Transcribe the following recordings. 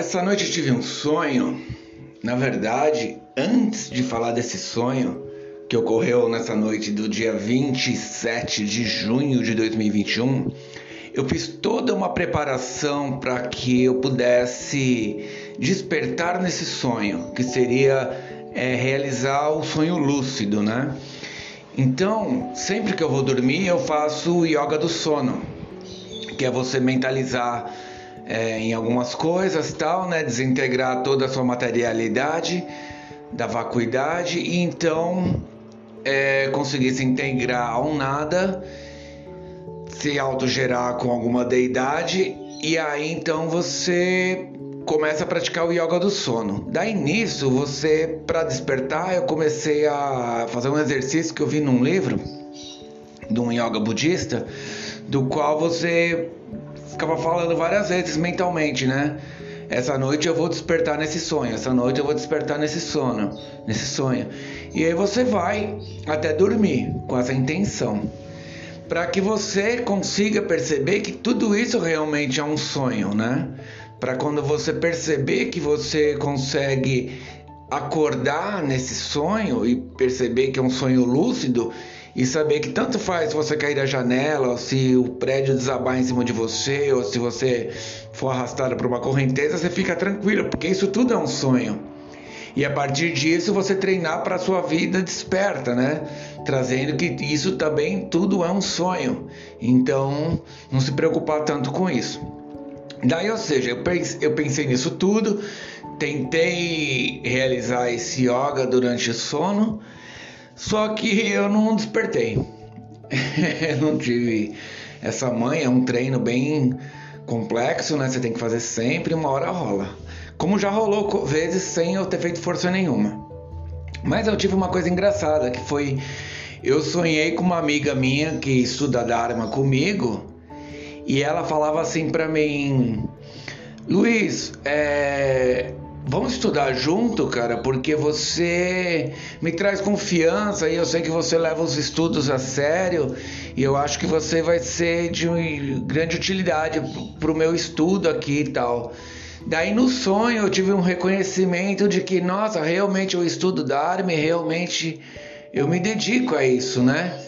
Essa noite eu tive um sonho. Na verdade, antes de falar desse sonho que ocorreu nessa noite do dia 27 de junho de 2021, eu fiz toda uma preparação para que eu pudesse despertar nesse sonho, que seria é, realizar o sonho lúcido, né? Então, sempre que eu vou dormir, eu faço o yoga do sono, que é você mentalizar é, em algumas coisas, tal, né? Desintegrar toda a sua materialidade, da vacuidade e então é, conseguir se integrar ao nada, se autogerar com alguma deidade e aí então você começa a praticar o yoga do sono. Daí nisso, você para despertar, eu comecei a fazer um exercício que eu vi num livro de um yoga budista, do qual você ficava falando várias vezes mentalmente, né? Essa noite eu vou despertar nesse sonho, essa noite eu vou despertar nesse sono, nesse sonho. E aí você vai até dormir com essa intenção. Para que você consiga perceber que tudo isso realmente é um sonho, né? Para quando você perceber que você consegue acordar nesse sonho e perceber que é um sonho lúcido, e saber que tanto faz se você cair da janela, ou se o prédio desabar em cima de você, ou se você for arrastado por uma correnteza, você fica tranquilo, porque isso tudo é um sonho. E a partir disso você treinar para a sua vida desperta, né? Trazendo que isso também tudo é um sonho. Então, não se preocupar tanto com isso. Daí, ou seja, eu pensei, eu pensei nisso tudo, tentei realizar esse yoga durante o sono só que eu não despertei. não tive essa manha, é um treino bem complexo, né? Você tem que fazer sempre, uma hora rola. Como já rolou vezes sem eu ter feito força nenhuma. Mas eu tive uma coisa engraçada que foi eu sonhei com uma amiga minha que estuda Dharma comigo e ela falava assim para mim: Luiz, é, Vamos estudar junto, cara, porque você me traz confiança e eu sei que você leva os estudos a sério e eu acho que você vai ser de grande utilidade para o meu estudo aqui e tal. Daí no sonho eu tive um reconhecimento de que, nossa, realmente eu estudo Dharma realmente eu me dedico a isso, né?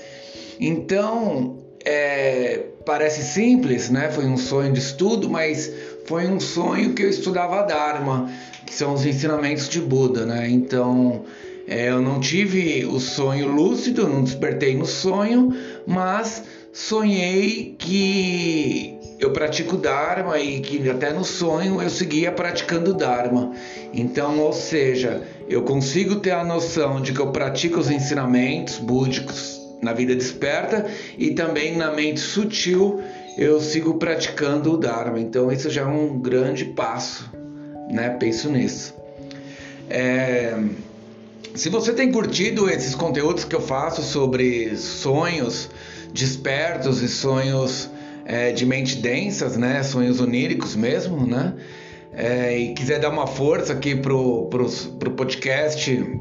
Então, é, parece simples, né? Foi um sonho de estudo, mas foi um sonho que eu estudava Dharma que são os ensinamentos de Buda, né? Então, é, eu não tive o sonho lúcido, não despertei no sonho, mas sonhei que eu pratico Dharma e que até no sonho eu seguia praticando Dharma. Então, ou seja, eu consigo ter a noção de que eu pratico os ensinamentos búdicos na vida desperta e também na mente sutil eu sigo praticando o Dharma. Então, isso já é um grande passo né? Penso nisso. É, se você tem curtido esses conteúdos que eu faço sobre sonhos despertos e sonhos é, de mente densas, né? Sonhos oníricos mesmo, né? É, e quiser dar uma força aqui pro, pro, pro podcast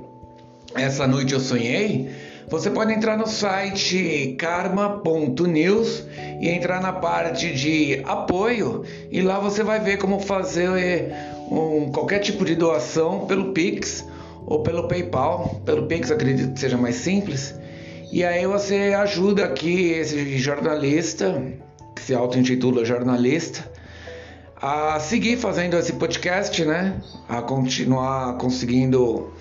Essa Noite Eu Sonhei, você pode entrar no site karma.news e entrar na parte de apoio e lá você vai ver como fazer um, qualquer tipo de doação pelo Pix ou pelo PayPal. Pelo Pix acredito que seja mais simples. E aí você ajuda aqui esse jornalista, que se auto-intitula jornalista, a seguir fazendo esse podcast, né? A continuar conseguindo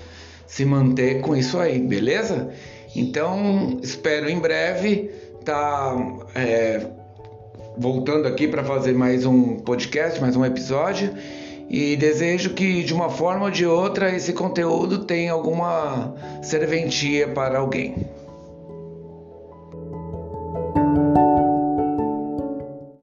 se manter com isso aí, beleza? Então espero em breve tá, é, voltando aqui para fazer mais um podcast, mais um episódio e desejo que de uma forma ou de outra esse conteúdo tenha alguma serventia para alguém.